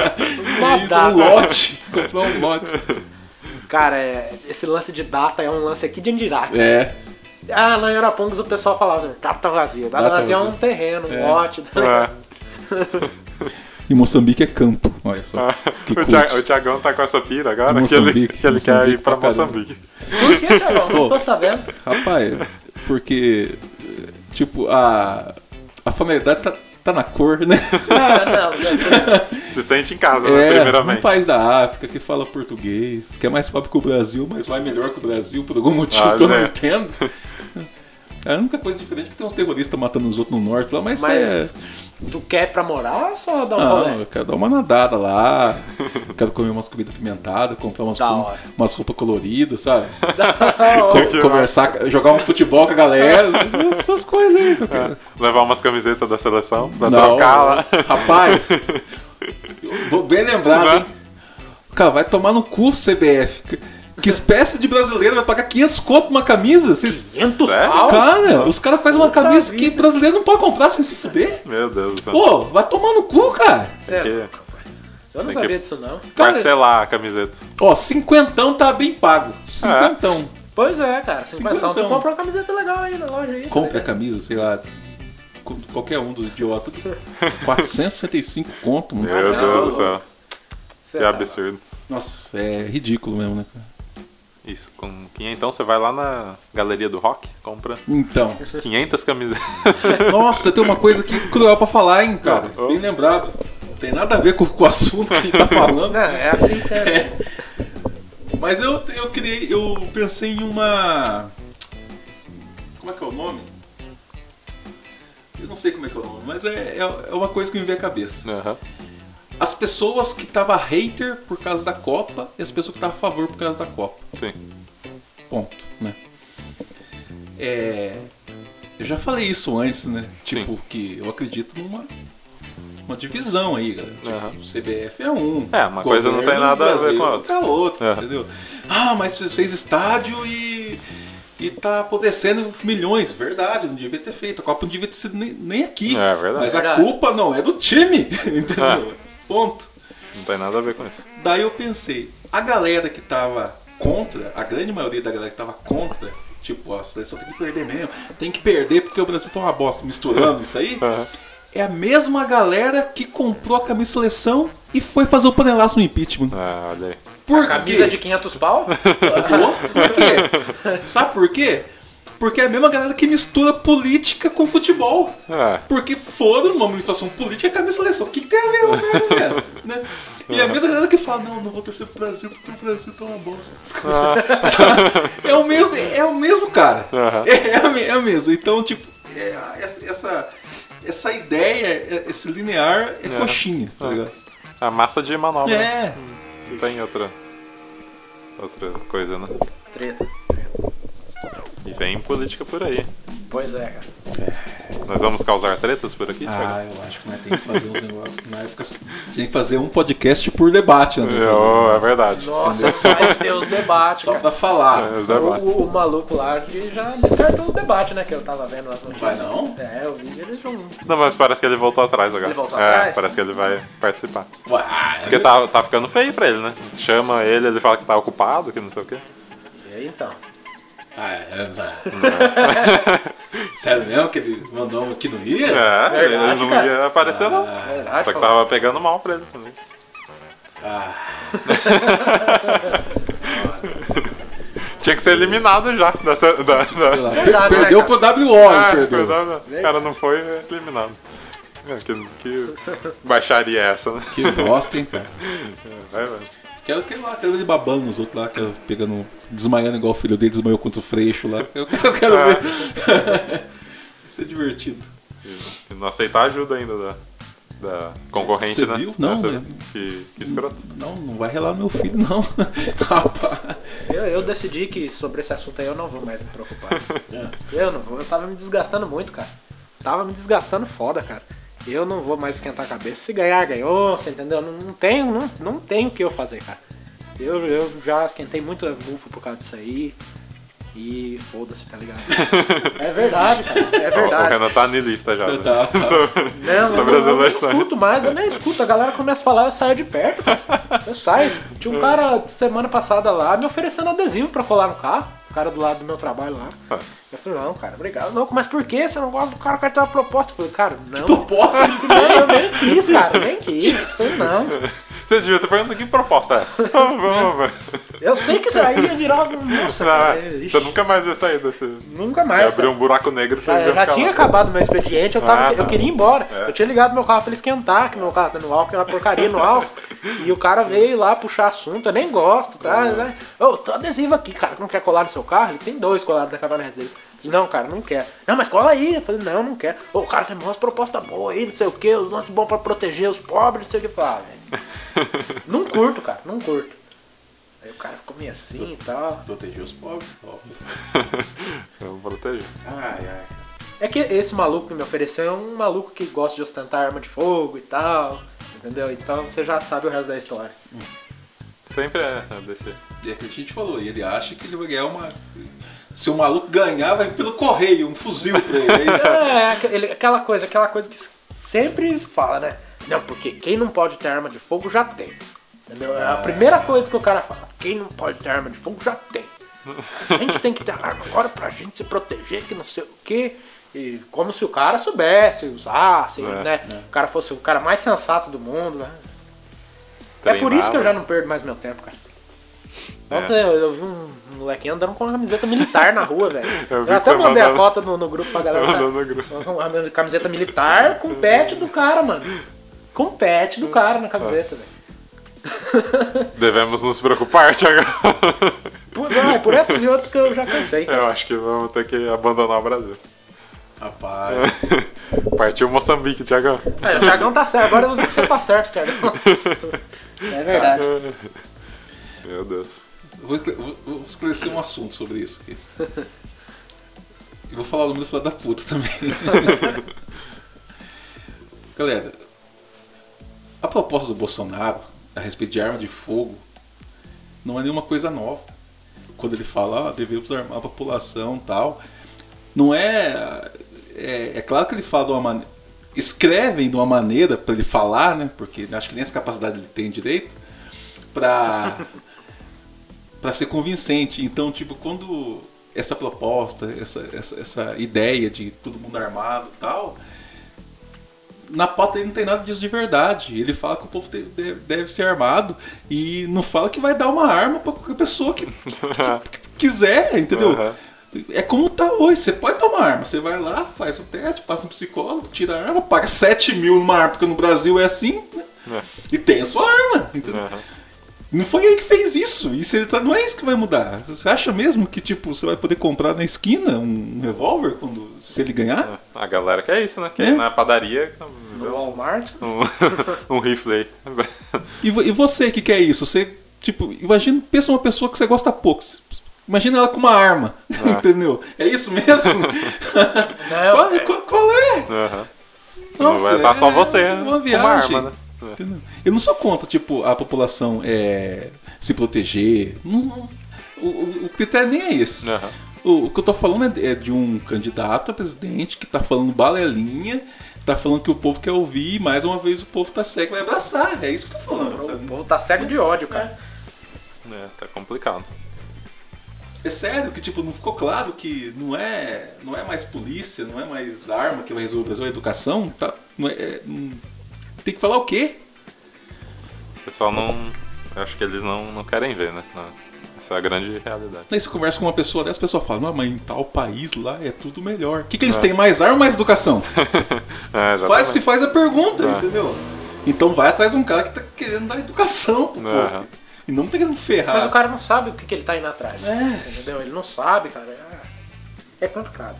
Uma Isso, data. Um lote. Comprar um lote. Cara, é, esse lance de data é um lance aqui de Andirá. É. Ah, lá em Arapongas o pessoal falava assim, data vazia. Data, Data vazia é um vazia. terreno, um É. lote. É. E Moçambique é campo. Olha só. Que o, cult. Tia- o Tiagão tá com essa pira agora que ele, Moçambique, que ele quer Moçambique ir pra pra caramba. Moçambique. Por que, Thiago? Não tô sabendo. Rapaz, porque. Tipo, a. A familiaridade tá, tá na cor, né? Ah, não, não. Se sente em casa, né, É, um primeiramente. país da África que fala português, que é mais pobre que o Brasil, mas vai melhor que o Brasil por algum motivo Ah, que eu não é. entendo. É a única coisa diferente é que tem uns terroristas matando os outros no norte lá, mas, Mas é. tu quer ir pra morar ou só dar um Não, rolê? eu quero dar uma nadada lá, quero comer umas comidas pimentadas, comprar umas, com- umas roupas coloridas, sabe? Co- Que conversar, jogar um futebol com a galera, essas coisas aí. que eu quero. Levar umas camisetas da seleção pra Não, trocar lá. Rapaz, vou- bem lembrado, Né? hein? Cara, vai tomar no cu, CBF. Que- Que espécie de brasileiro vai pagar 500 conto uma camisa? Vocês... 500 Sério? Cara, os caras fazem uma Puta camisa que vida. brasileiro não pode comprar sem se fuder. Meu Deus do céu. Pô, vai tomar no cu, cara. É que-. Eu não tem sabia que- disso não. Cara, Parcelar a camiseta. Ó, cinquentão tá bem pago. Cinquentão. Pois é, cara. 50 então tu Cinquentão. compra uma camiseta legal aí na loja aí. Compre a tá camisa, sei lá. com- Qualquer um dos idiotas. 465 conto, mano. Meu é Deus do céu. Cê Que tá- absurdo. Nossa, é ridículo mesmo, né, cara? Isso, com 500, então você vai lá na galeria do rock, compra Então. 500 camisetas. Nossa, tem uma coisa que cruel pra falar, hein, cara. Oh. Bem lembrado. Não tem nada a ver com, com o assunto que a gente tá falando. Não, é assim, sério. Mas eu, eu criei. Eu pensei em uma. Como é que é o nome? Eu não sei como é que é o nome, mas é, é, é uma coisa que me veio à cabeça. Aham. As pessoas que estavam hater por causa da Copa e as pessoas que estavam a favor por causa da Copa. Sim. Ponto, né? É, eu já falei isso antes, né? Tipo, que eu acredito numa uma divisão aí, galera. Tipo, Aham. CBF é um. É, uma coisa não tem governo nada a ver Brasil com a outra. É outra, Aham. entendeu? Ah, mas você fez estádio e. E tá apodrecendo milhões. Verdade, não devia ter feito. A Copa não devia ter sido nem, nem aqui. É verdade. Mas a Verdade. culpa não é do time. Entendeu? É. Ponto. Não tem nada a ver com isso. Daí eu pensei, a galera que tava contra, a grande maioria da galera que tava contra, tipo, ó, a seleção tem que perder mesmo, tem que perder porque o Brasil tá uma bosta, misturando isso aí, Aham. é a mesma galera que comprou a camisa seleção e foi fazer o panelaço no impeachment. Ah, olha aí. Por Camisa quê? de 500 pau? Por quê? Sabe por quê? Porque é a mesma galera que mistura política com futebol. É. Porque foram numa manifestação política com a minha seleção. O que, que tem a ver uma merda dessa? Né? E a mesma galera que fala, não, não vou torcer pro Brasil porque o Brasil tá uma bosta. Sabe? É o mesmo, é o mesmo cara. Aham. É, é, é o mesmo. Então, tipo, é, essa, essa, ideia, é- esse linear é É. coxinha, tá É. ligado? A massa de manobra. né? É. Não tem outra. Outra coisa, né? Treta. E tem política por aí. Pois é, cara. Nós vamos causar tretas por aqui, Thiago? Ah, eu acho que nós temos que fazer uns negócios. Na época, tinha que fazer um podcast por debate, né? Eu- é verdade. Nossa, vai ter os debates, Só cara. pra falar. É, debates. O, o maluco lá que já descartou o debate, né? Que eu tava vendo nas notícias. Vai não? É, eu vi eles não. Não, mas parece que ele voltou atrás agora. Ele voltou é, atrás? parece que ele vai participar. Ué, Porque tá, tá ficando feio pra ele, né? Chama ele, ele fala que tá ocupado, que não sei o quê. E aí então? Ah, é, Sério mesmo que ele mandou que não ia? É, ele Verdade, não cara. ia aparecer, não. Verdade, Só que falou. tava pegando mal pra ele também. Ah, Tinha que ser eliminado já dessa. Da, da... Verdade, né, perdeu cara? pro WO, Ah, perdeu. O cara não foi eliminado. É, que, que baixaria é essa, né? Que bosta, hein, cara. Vai, vai. Quero que lá, quero ele babando nos outros lá, quero pegando, desmaiando igual o filho dele desmaiou contra o Freixo lá. Eu, eu quero Ah. ver. Isso é divertido. E não aceitar ajuda ainda da, da concorrente, Você né? viu? Não, Essa- né? Que, que escroto. Não, não vai relar no meu filho, não. Rapaz. Eu, eu decidi que sobre esse assunto aí eu não vou mais me preocupar. É. Eu não vou, eu tava me desgastando muito, cara. Tava me desgastando foda, cara. Eu não vou mais esquentar a cabeça. Se ganhar, ganhou, você entendeu? Não, não tenho, não, não tenho o que eu fazer, cara. Eu, eu já esquentei muito a bufa por causa disso aí. E foda-se, tá ligado? É verdade, cara. É O verdade. Renan tá nilista já. né? Tá, tá. Sobre, Não, sobre eu, as eu não eleições. escuto mais, eu nem escuto. A galera começa a falar, eu saio de perto. cara. Eu saio. Tinha um cara semana passada lá me oferecendo adesivo pra colar no carro. Cara do lado do meu trabalho lá. Nossa. Eu falei, não, cara, obrigado. Não, mas por que você não gosta do cara? O cara tem uma proposta. Eu falei, cara, não. Proposta? Nem, eu nem quis, cara, nem quis. Eu falei, não. Você devia ter perguntado que proposta é essa? Vamos, vamos ver. Eu sei que isso aí ia virar um. Nossa, Não, cara. é, ixi, você nunca mais ia sair desse. Nunca Ia mais. abrir cara. um buraco negro você Já, ia já ficar tinha lá. acabado meu expediente, eu, tava, Ah, eu tá. queria ir embora. É. Eu tinha ligado meu carro pra ele esquentar, que meu carro tá no álcool, que é uma porcaria no álcool. e o cara veio lá puxar assunto, eu nem gosto, tá? Né? Ô, tô adesivo aqui, cara, não quer colar no seu carro? Ele tem dois colados na caminhonete dele. Não, cara, não quer. Não, mas cola aí. Eu falei, não, não quer. Ô, o cara tem umas propostas boas aí, não sei o que, os lances bons pra proteger os pobres, não sei o que. Fala, velho. não curto, cara, não curto. Aí o cara ficou meio assim e tal. Proteger os pobres, óbvio. Vamos proteger. Ai, ai. É que esse maluco que me ofereceu é um maluco que gosta de ostentar arma de fogo e tal, entendeu? Então você já sabe o resto da história. Sempre é é desse. E é que a gente falou, e ele acha que ele vai ganhar uma. Se o maluco ganhar, vai pelo correio, um fuzil pra ele. É isso. É, aquela coisa, aquela coisa que sempre fala, né? Não, porque quem não pode ter arma de fogo já tem. Entendeu? É a primeira coisa que o cara fala. Quem não pode ter arma de fogo já tem. A gente tem que ter arma agora pra gente se proteger, que não sei o quê. E como se o cara soubesse usar, assim, É, né? O cara fosse o cara mais sensato do mundo, né? É por isso que eu já né? não perdo mais meu tempo, cara. É. Ontem eu, eu vi um molequinho andando com uma camiseta militar na rua, velho. Eu Eu, até mandei a mandou- foto no, no grupo pra galera. Mandou tá? no grupo. Uma camiseta militar com o pet do cara, mano. Com o pet do cara na camiseta, velho. Devemos nos preocupar, Thiago. Por, não, é por essas e outras que eu já cansei, cara. Eu acho que vamos ter que abandonar o Brasil. Rapaz. Partiu Moçambique, Thiago. É, o Thiagão tá certo, agora eu vi que você tá certo, Thiagão. É verdade. Meu Deus. Vou, vou- esclarecer um assunto sobre isso aqui. E vou falar o nome do filho da puta também. Galera, a proposta do Bolsonaro a respeito de arma de fogo não é nenhuma coisa nova. Quando ele fala, ah, devemos armar a população tal. Não é, é. É claro que ele fala de uma maneira. Escrevem de uma maneira para ele falar, né? Porque acho que nem essa capacidade ele tem direito. Pra para ser convincente. Então, tipo, quando essa proposta, essa, essa, essa ideia de todo mundo armado e tal, na pauta ele não tem nada disso de verdade. Ele fala que o povo deve, deve ser armado e não fala que vai dar uma arma para qualquer pessoa que, que quiser, entendeu? Aham. É como tá hoje, você pode tomar arma, você vai lá, faz o teste, passa um psicólogo, tira a arma, paga 7 mil numa arma, porque no Brasil é assim, né? É. E tem a sua arma, entendeu? Aham. Não foi ele que fez isso. Isso ele tá- não é isso que vai mudar. Você acha mesmo que tipo você vai poder comprar na esquina um revólver quando se ele ganhar? A galera quer isso, né? Que É. na padaria. No Walmart. Um, um rifle aí. E, e você que quer isso? Você tipo imagina pensa uma pessoa que você gosta pouco. Imagina ela com uma arma, É. entendeu? É isso mesmo? Não, qual, é- qual- qual é? Não Nossa, vai estar só é você uma com uma viagem. arma, né? É. Entendeu? Eu não sou contra, tipo, a população é, se proteger. Não- não- o, o- o critério nem é esse. Aham. O, o que eu tô falando é de, é de um candidato a presidente que tá falando balelinha, tá falando que o povo quer ouvir e mais uma vez o povo tá cego e vai abraçar. É isso que eu tô falando. O sabe? povo tá cego de ódio, cara. É, tá complicado. É sério que tipo não ficou claro que não é não é mais polícia, não é mais arma que vai resolver o Brasil, é educação, tá? Não é- é- não- tem que falar o quê? O pessoal não. Eu acho que eles não, não querem ver, né? Não. Essa é a grande realidade. Aí você conversa com uma pessoa dessa, a pessoa fala, não, mas em tal país lá é tudo melhor. O que, que eles É. têm? Mais arma ou mais educação? É. Faz, se faz a pergunta, É. entendeu? Então vai atrás de um cara que tá querendo dar educação pro povo. Aham. E não tá querendo ferrar. Mas o cara não sabe o que, que ele tá indo atrás. É. Entendeu? Ele não sabe, cara. É, é complicado.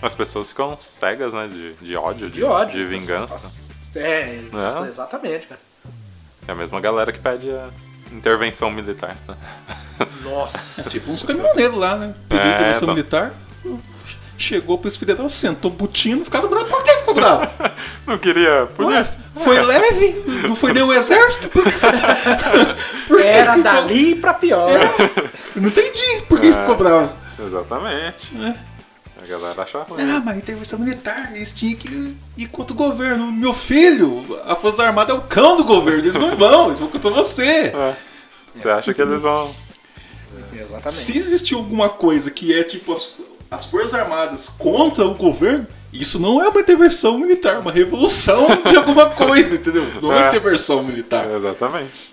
As pessoas ficam cegas, né? De, de ódio, de, De ódio. de vingança. É, É. exatamente, cara. É a mesma galera que pede a intervenção militar. né? Nossa. Tipo uns caminhoneiros lá, né? Pediu É, intervenção bom. militar. Chegou pro federal, sentou butino, ficaram bravo. Por que ficou bravo? Não queria Ué, polícia. foi leve? Não foi nem o exército? Por que você tá... Por que Era que ficou- dali pra pior. Eu não entendi por que É. ficou bravo. Exatamente. É. A galera acha ruim. Ah, mas intervenção militar, eles tinham que ir contra o governo. Meu filho, a Força Armada é o cão do governo, eles não vão, eles vão contra você. É. Você acha que eles vão. Exatamente. Se existir alguma coisa que é tipo as, as Forças Armadas contra o governo, isso não é uma intervenção militar, é uma revolução de alguma coisa, entendeu? Não é É. intervenção militar. Exatamente.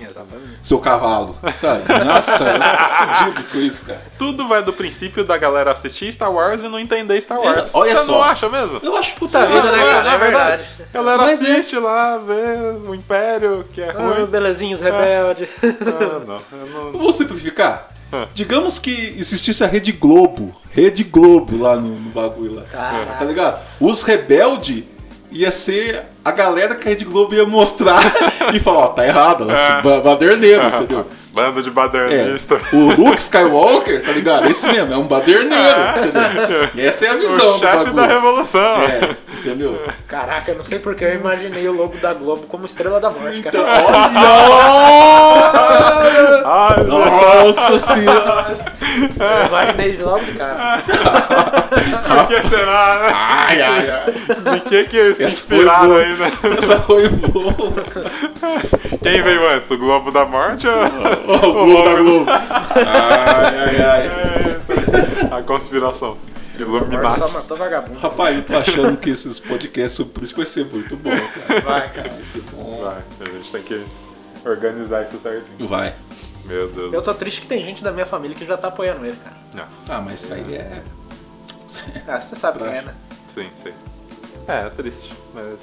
Exatamente. Seu cavalo, sabe? Nossa, eu tô fudido com isso, cara. Tudo vai do princípio da galera assistir Star Wars e não entender Star Wars. É, olha Você só. não acha mesmo? Eu acho Puta vida, né, não é, cara? não é É verdade. A galera Mas é. assiste lá, vê o Império, que é Ah, ruim. belezinhos rebelde. Ah, não. Não... Eu vou simplificar. Ah. Digamos que existisse a Rede Globo, Rede Globo lá no, no bagulho lá. Caraca. Tá ligado? Os rebeldes ia ser a galera que a Rede Globo ia mostrar e falar, ó, tá errado, ela É. ba- baderneiro, entendeu? Bando de É, badernista. o Luke Skywalker, tá ligado? Esse mesmo, é um baderneiro, entendeu? E essa é a visão O do chefe bagulho. da revolução. É, entendeu? Caraca, eu não sei porque eu imaginei o logo da Globo como estrela da morte, Então, cara. olha! Ai, Nossa senhora! Eu imaginei logo de cara. por que será, né? Ai, ai, ai. Em que que se Essa foi inspiraram aí, né? Essa foi boa. Quem veio antes? O Globo da Morte ou... O Globo da Globo. Ai, ai, ai. É, A conspiração. Só Illuminati. matou vagabundo. Rapaz, eu tô achando que esses podcasts sobre política vai ser muito bom, cara. Vai, cara. Vai ser bom. Vai, a gente tem que organizar isso certinho. Vai. Meu Deus. Eu tô triste que tem gente da minha família que já tá apoiando ele, cara. Nossa. Ah, mas isso aí é. Ah, você sabe quem é, né? Sim, sim. É, é triste, mas.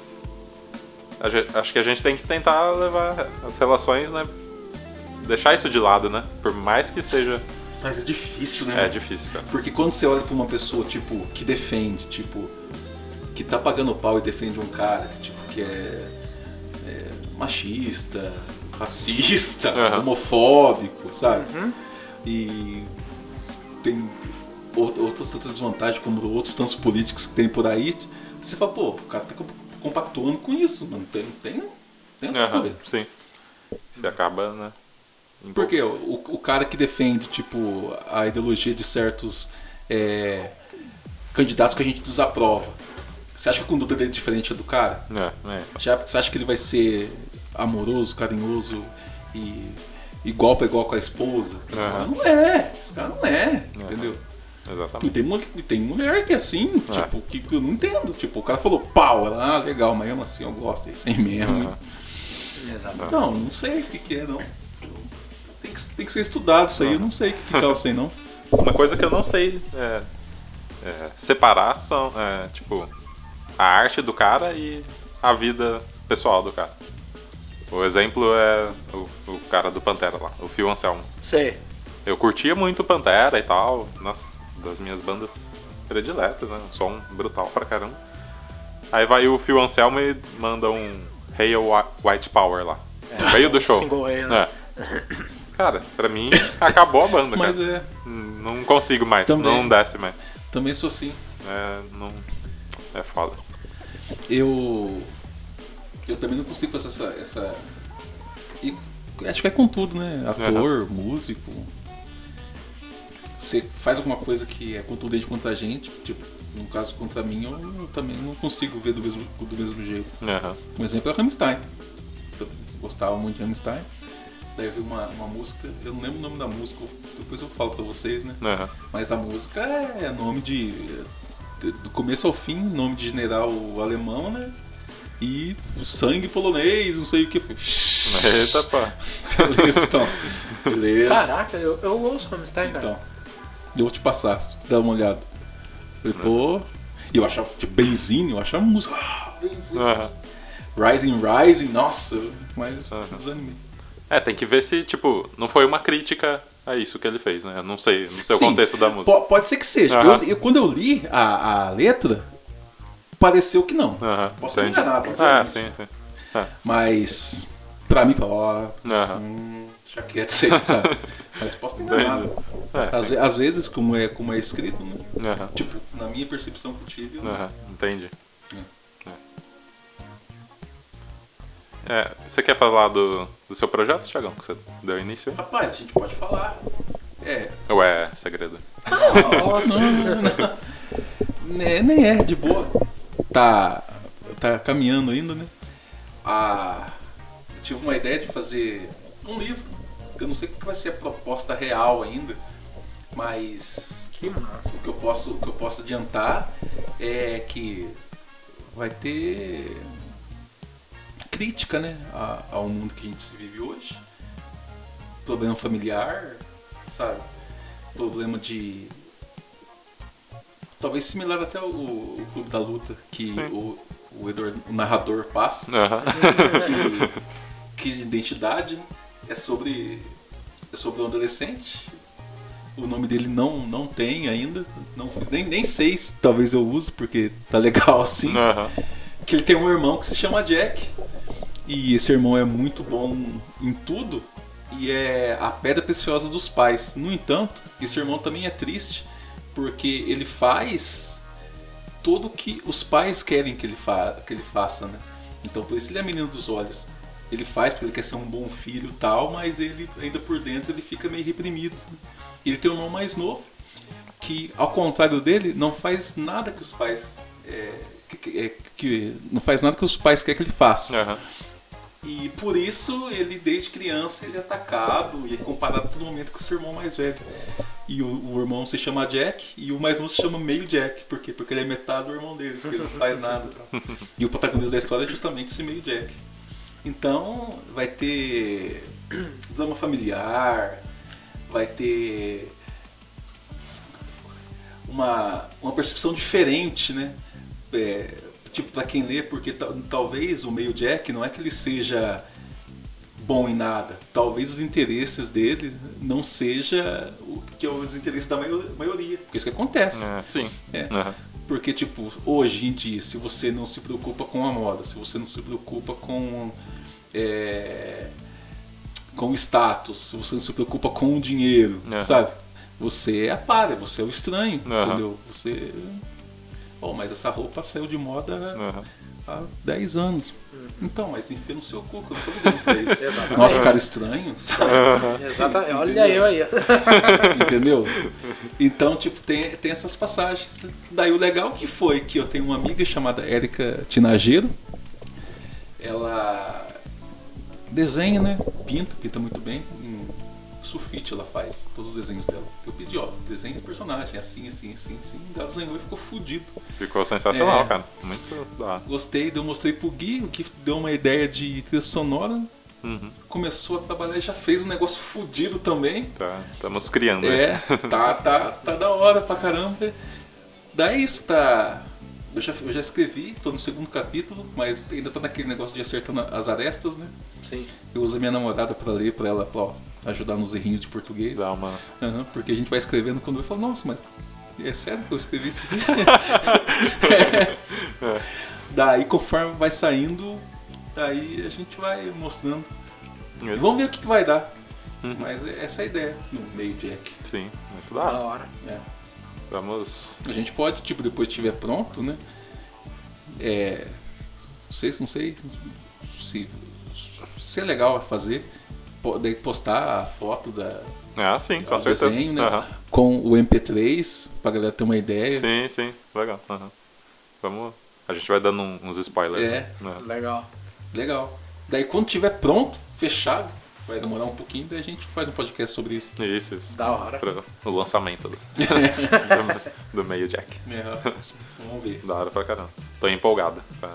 Acho que a gente tem que tentar levar as relações, né? Deixar isso de lado, né? Por mais que seja. Mas é difícil, né? É difícil, cara. Porque quando você olha pra uma pessoa, tipo, que defende, tipo, que tá pagando pau e defende um cara, tipo, que é, é machista, racista, Aham. homofóbico, sabe? Uhum. E tem ou- outras tantas desvantagens, como outros tantos políticos que tem por aí, você fala, pô, o cara tá compactuando com isso, não tem, não tem, não tem outra sim. Você acaba, né? Porque o, o cara que defende, tipo, a ideologia de certos é, candidatos que a gente desaprova, você acha que a conduta dele é diferente do cara? É, é. Já- Você acha que ele vai ser amoroso, carinhoso e igual para igual com a esposa? Aham. Não é, esse cara não é, entendeu? E Exatamente. tem, mu- e tem mulher que é assim, É. tipo, que eu não entendo. Tipo, o cara falou pau, ela, ah, legal, mas mesmo assim eu gosto, é isso aí mesmo. Aham. Exato. Não, não sei o que, que é, não. Tem que, tem que ser estudado isso aí, eu não sei o que, que causa isso aí, não. Uma coisa que eu não sei é, é, separar são, é, tipo, a arte do cara e a vida pessoal do cara. O exemplo é o, o cara do Pantera lá, o Phil Anselmo. Sei. Eu curtia muito Pantera e tal, nossa, das minhas bandas prediletas, né? Um som brutal pra caramba. Aí vai o Phil Anselmo e manda um Hail Whi- White Power lá. No meio do show. Single Hail, né? É. Cara, pra mim, acabou a banda, Mas cara. é, Não consigo mais, Também. não desce mais. também sou assim. É, não... é foda. Eu. Eu também não consigo fazer essa. essa... E acho que é com tudo, né? Ator, músico. Você faz alguma coisa que é contundente contra a gente, tipo, no caso contra mim, eu, eu também não consigo ver do mesmo, do mesmo jeito. Aham. Um exemplo é o Rammstein. Eu gostava muito de Rammstein. Daí eu vi uma, uma música, eu não lembro o nome da música, depois eu falo pra vocês, né? Aham. Mas a música é nome de. Do começo ao fim, nome de general alemão, né? E sangue polonês, não sei o que. Eita, pá. Beleza, então. Beleza. Caraca, eu, eu ouço Rammstein, cara. Então, eu vou te passar, dá uma olhada. Falei, pô. E eu achava, tipo, Benzine, eu achava música. Ah, Benzine. Aham. Rising, Rising, nossa, mas Aham. desanimei. É, tem que ver se, tipo, não foi uma crítica a isso que ele fez, né? Eu não sei, não sei o Sim, contexto da música. po- pode ser que seja. Aham. Eu, eu- quando eu li a, a letra, pareceu que não. Aham, Posso entendi. enganado, Ah, obviamente. sim, sim. É. Mas, pra mim, ó, Aham. hum, deixa quieto aí, sabe? Mas posso estar enganado. É, Às, sim. ve- às vezes, como é, como é escrito, né? Tipo, na minha percepção que eu tive, eu- Aham, entendi. É. É, você quer falar do, do seu projeto, Thiagão, que você deu início aí? Rapaz, a gente pode falar. É. Ou é segredo? Nossa, Não, não, não. Né, nem é, de boa. Tá, tá caminhando ainda, né? Ah, eu tive uma ideia de fazer um livro. Eu não sei o que vai ser a proposta real ainda, mas que massa. o que eu posso, o que eu posso adiantar é que vai ter crítica, né, ao mundo que a gente se vive hoje. Problema familiar, sabe? Problema de talvez similar até o, o Clube da Luta que o, o, Eduardo- o narrador passa crise de identidade né? É sobre é sobre um adolescente o nome dele não não tem ainda não nem, nem sei se talvez eu use porque tá legal assim Aham. que ele tem um irmão que se chama Jack e esse irmão é muito bom em tudo e é a pedra preciosa dos pais no entanto esse irmão também é triste porque ele faz tudo que os pais querem que ele, fa que ele faça, né? Então por isso ele é menino dos olhos. Ele faz porque ele quer ser um bom filho e tal, mas ele ainda por dentro ele fica meio reprimido. Ele tem um irmão mais novo que, ao contrário dele, não faz nada que os pais é, que, que- é, que- não faz nada que os pais querem que ele faça. Aham. E por isso ele desde criança ele é atacado e é comparado todo momento com o seu irmão mais velho. E o, o irmão se chama Jack e o mais novo se chama meio Jack. Por quê? Porque ele é metade do irmão dele, porque ele não faz nada. tal. E o protagonista da história é justamente esse meio Jack. Então vai ter drama familiar, vai ter uma, uma percepção diferente, né? É, tipo, pra quem lê, porque tal- talvez o meio Jack não é que ele seja bom em nada. Talvez os interesses dele não seja o que é os interesses da maio- maioria. Porque isso que acontece. É, sim. É. Aham. Porque, tipo, hoje em dia, se você não se preocupa com a moda, se você não se preocupa com. É, com o status, se você não se preocupa com o dinheiro, Aham. sabe? Você é a párea, você é o estranho, Aham. entendeu? Você. Oh, mas essa roupa saiu de moda Aham. Há 10 anos. Então, mas enfia no seu cu, que eu não tô ligando pra isso. Exatamente. Nossa, cara estranho, sabe? Exatamente. Olha eu aí. Entendeu? Então, tipo, tem, tem essas passagens. Daí o legal que foi que eu tenho uma amiga chamada Érica Tinageiro. Ela desenha, né? Pinta, pinta muito bem. Sulfite ela faz todos os desenhos dela. Eu pedi, ó, desenha esse personagem, assim, assim, assim, assim. Ela desenhou e ficou fudido. Ficou sensacional, É. cara. Muito da. Gostei, eu mostrei pro Gui, o Gui deu uma ideia de trilha sonora. Uhum. Começou a trabalhar e já fez um negócio fudido também. Tá, estamos criando. né? É, tá, tá, tá da hora pra caramba. Daí está. Eu já, eu já escrevi, tô no segundo capítulo, mas ainda tá naquele negócio de acertando as arestas, né? Sim. Eu uso a minha namorada pra ler pra ela, ó, ajudar nos errinhos de português. Dá uma. Aham, porque a gente vai escrevendo quando eu falo, nossa, mas é sério que eu escrevi isso aqui? É. Daí conforme vai saindo, daí a gente vai mostrando. Isso. vamos ver o que, que vai dar. Mas é essa é a ideia no meio jack. Sim, muito Da da hora. hora. É. Vamos. A gente pode, tipo, depois que estiver pronto, né? É. Não sei, não sei se, se é legal fazer. Po- Daí postar a foto da, Ah, sim, com certeza. desenho, né? Aham. Com o MP3, pra galera ter uma ideia. Sim, sim, legal. aham. Vamos. A gente vai dando uns spoilers. É. né? Legal. Legal. Daí quando tiver pronto, fechado, vai demorar um pouquinho, daí a gente faz um podcast sobre isso. Isso, isso. Da hora. Pra- o lançamento do, do, do meio Jack. É, vamos ver. Da hora pra caramba. Tô empolgado. Pra,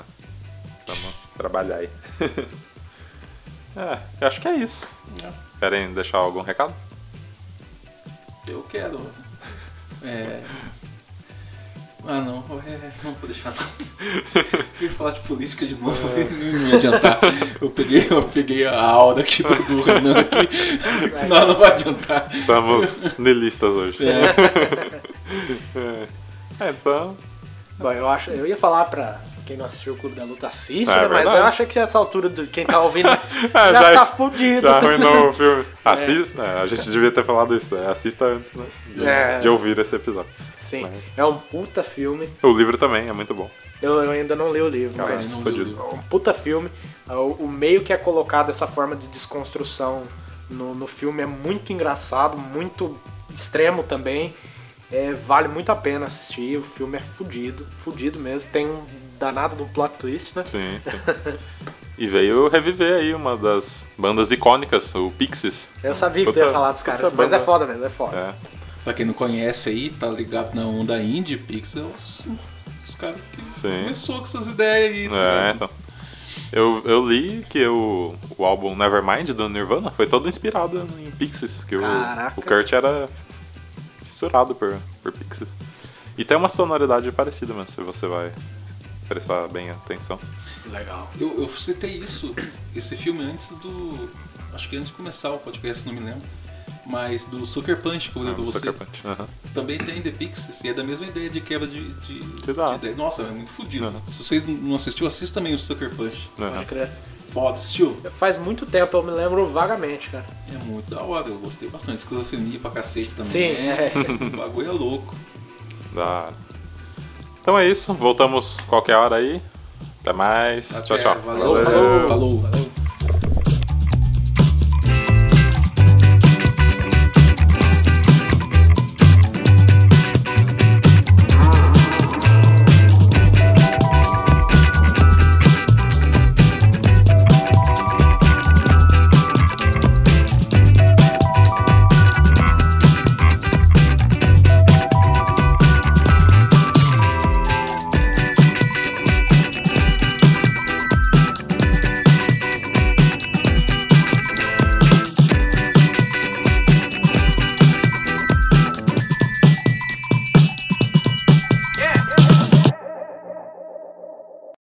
vamos trabalhar aí. é, eu acho que é isso. É. Querem deixar algum recado? Eu quero. É. Ah não, é, não vou deixar não. Eu ia falar de política de novo, não ia adiantar. Eu peguei, eu peguei a aula aqui do, do Renan aqui. Não, não vai adiantar. Estamos nilistas hoje. É. É. É, então. Bom, eu acho. Eu ia falar pra quem não assistiu o Clube da Luta assiste, É né? Mas eu acho que essa altura do quem tá ouvindo Ah, já, tá es- fudido. Já arruinou o filme. Assista, é, a gente devia ter falado isso. né? Assista antes né, de, É. de ouvir esse episódio. Sim, Mas- é um puta filme. O livro também é muito bom. Eu, eu ainda não li o livro, Cara, mas o é um puta filme. O, o meio que é colocado dessa forma de desconstrução no, no filme é muito engraçado, muito extremo também. É, vale muito a pena assistir. O filme é fudido, fudido mesmo. Tem um danado do plot twist, né? Sim, sim. E veio reviver aí uma das bandas icônicas, o Pixies. Eu sabia que tu ia falar dos caras, mas é foda mesmo, é foda. É. Pra quem não conhece aí, tá ligado na onda indie, Pixel, os, os caras que Sim. começou com essas ideias aí. tá É, então. Eu, eu li que o, o álbum Nevermind do Nirvana foi todo inspirado em Pixies, que o, o Kurt era fissurado por, por Pixies. E tem uma sonoridade parecida mesmo, se você vai prestar bem atenção. Legal. Eu, eu citei isso, esse filme antes do. Acho que antes de começar o podcast, não me lembro. Mas do Sucker Punch que eu É, lembro o você. Sucker Punch. aham. Também tem The Pixies e é da mesma ideia de quebra de, de, de ideia. Nossa, é muito fodido. Aham. Se vocês não assistiu, assista também o Sucker Punch. Aham. Pode crer. Foda, assistiu? Faz muito tempo, eu me lembro vagamente, cara. É muito da hora, eu gostei bastante. Esquizofrenia pra cacete também. Sim, é. O bagulho é louco. Da. Então é isso. Voltamos qualquer hora aí. Até mais. Até tchau, tchau. Valeu. Valeu. Falou. Falou.